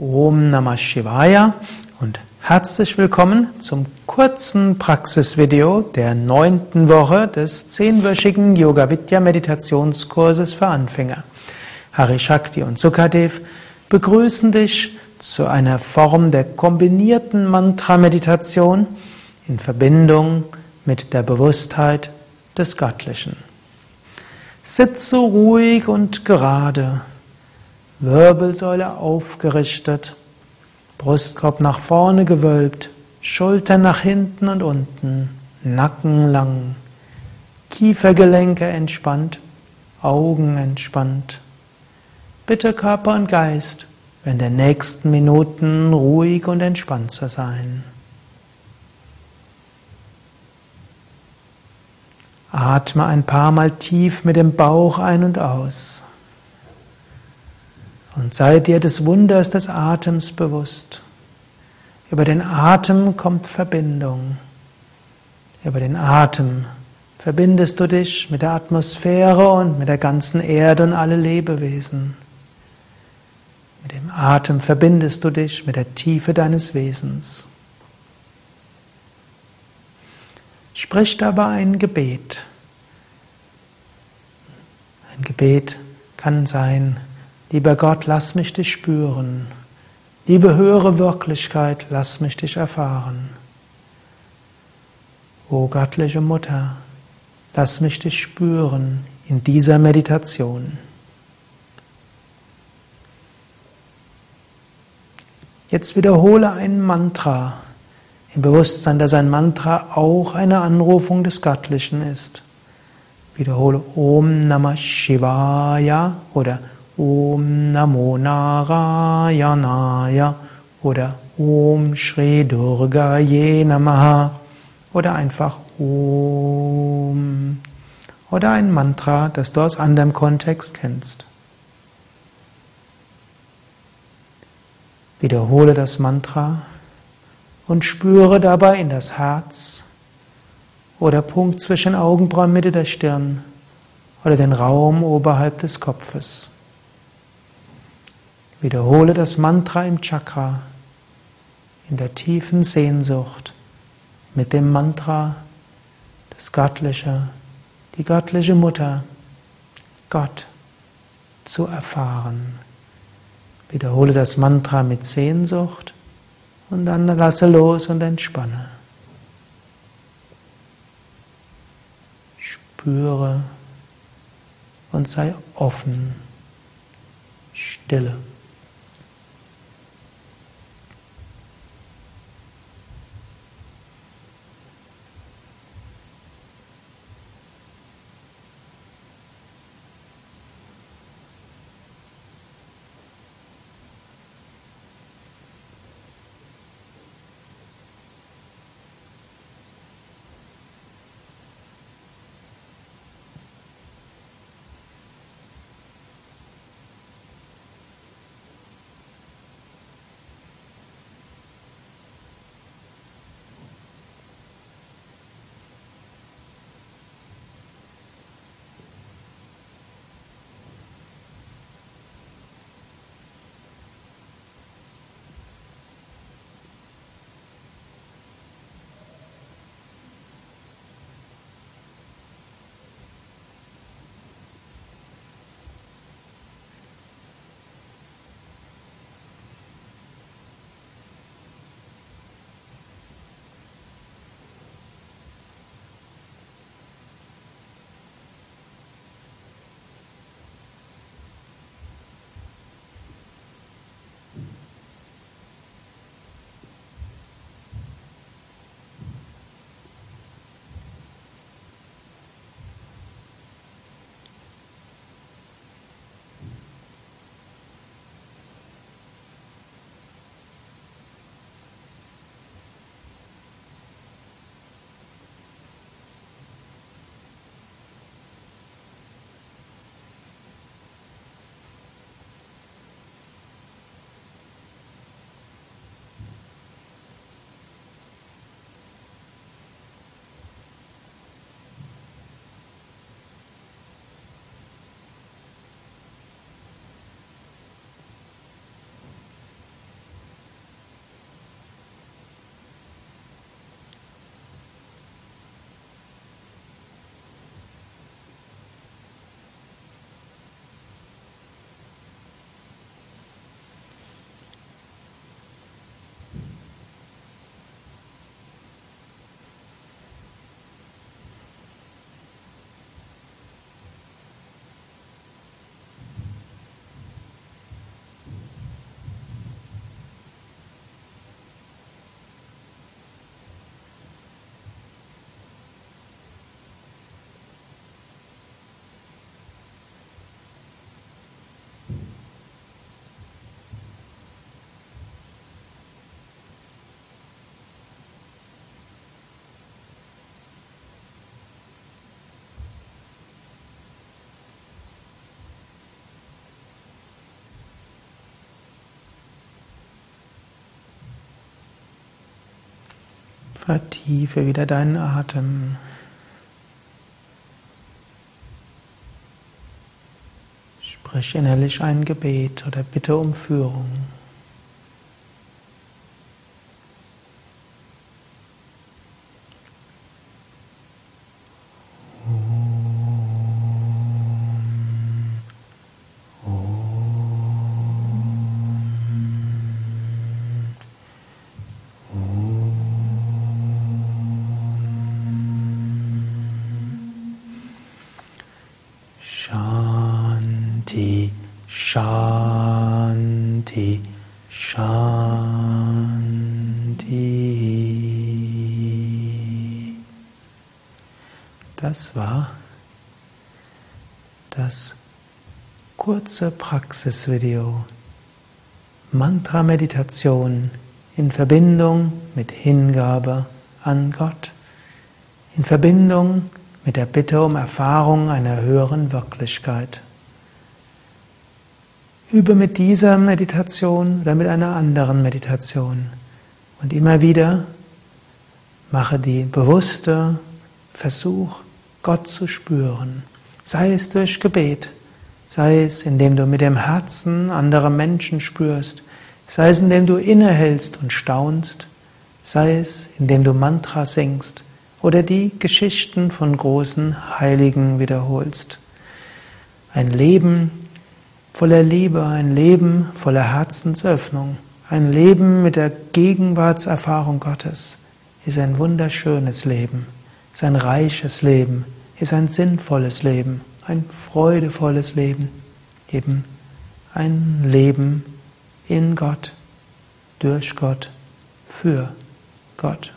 Om Namah Shivaya und herzlich willkommen zum kurzen Praxisvideo der neunten Woche des zehnwöchigen Yoga Vidya Meditationskurses für Anfänger. Hari Shakti und Sukadev begrüßen dich zu einer Form der kombinierten Mantra-Meditation in Verbindung mit der Bewusstheit des Göttlichen. Sitze ruhig und gerade. Wirbelsäule aufgerichtet, Brustkorb nach vorne gewölbt, Schultern nach hinten und unten, Nacken lang, Kiefergelenke entspannt, Augen entspannt. Bitte Körper und Geist, in den nächsten Minuten ruhig und entspannt zu sein. Atme ein paar Mal tief mit dem Bauch ein und aus. Und sei dir des Wunders des Atems bewusst. Über den Atem kommt Verbindung. Über den Atem verbindest du dich mit der Atmosphäre und mit der ganzen Erde und alle Lebewesen. Mit dem Atem verbindest du dich mit der Tiefe deines Wesens. Sprich dabei ein Gebet. Ein Gebet kann sein, Lieber Gott, lass mich dich spüren. Liebe höhere Wirklichkeit, lass mich dich erfahren. O göttliche Mutter, lass mich dich spüren in dieser Meditation. Jetzt wiederhole ein Mantra im Bewusstsein, dass ein Mantra auch eine Anrufung des Göttlichen ist. Wiederhole Om Namah Shivaya oder Om Namo Narayanaya oder Om Shri Durga Ye Namaha oder einfach Om oder ein Mantra, das du aus anderem Kontext kennst. Wiederhole das Mantra und spüre dabei in das Herz oder Punkt zwischen Augenbrauen, Mitte der Stirn oder den Raum oberhalb des Kopfes. Wiederhole das Mantra im Chakra in der tiefen Sehnsucht mit dem Mantra das Göttliche, die göttliche Mutter, Gott zu erfahren. Wiederhole das Mantra mit Sehnsucht und dann lasse los und entspanne. Spüre und sei offen. Stille. Vertiefe wieder deinen Atem. Sprich innerlich ein Gebet oder bitte um Führung. Shanti, Shanti. Das war das kurze Praxisvideo. Mantra-Meditation in Verbindung mit Hingabe an Gott, in Verbindung mit der Bitte um Erfahrung einer höheren Wirklichkeit. Übe mit dieser Meditation oder mit einer anderen Meditation und immer wieder mache die bewusste Versuch, Gott zu spüren, sei es durch Gebet, sei es indem du mit dem Herzen andere Menschen spürst, sei es indem du innehältst und staunst, sei es indem du Mantra singst oder die Geschichten von großen Heiligen wiederholst. Ein Leben voller Liebe, ein Leben voller Herzensöffnung, ein Leben mit der Gegenwartserfahrung Gottes ist ein wunderschönes Leben, ist ein reiches Leben, ist ein sinnvolles Leben, ein freudevolles Leben, eben ein Leben in Gott, durch Gott, für Gott.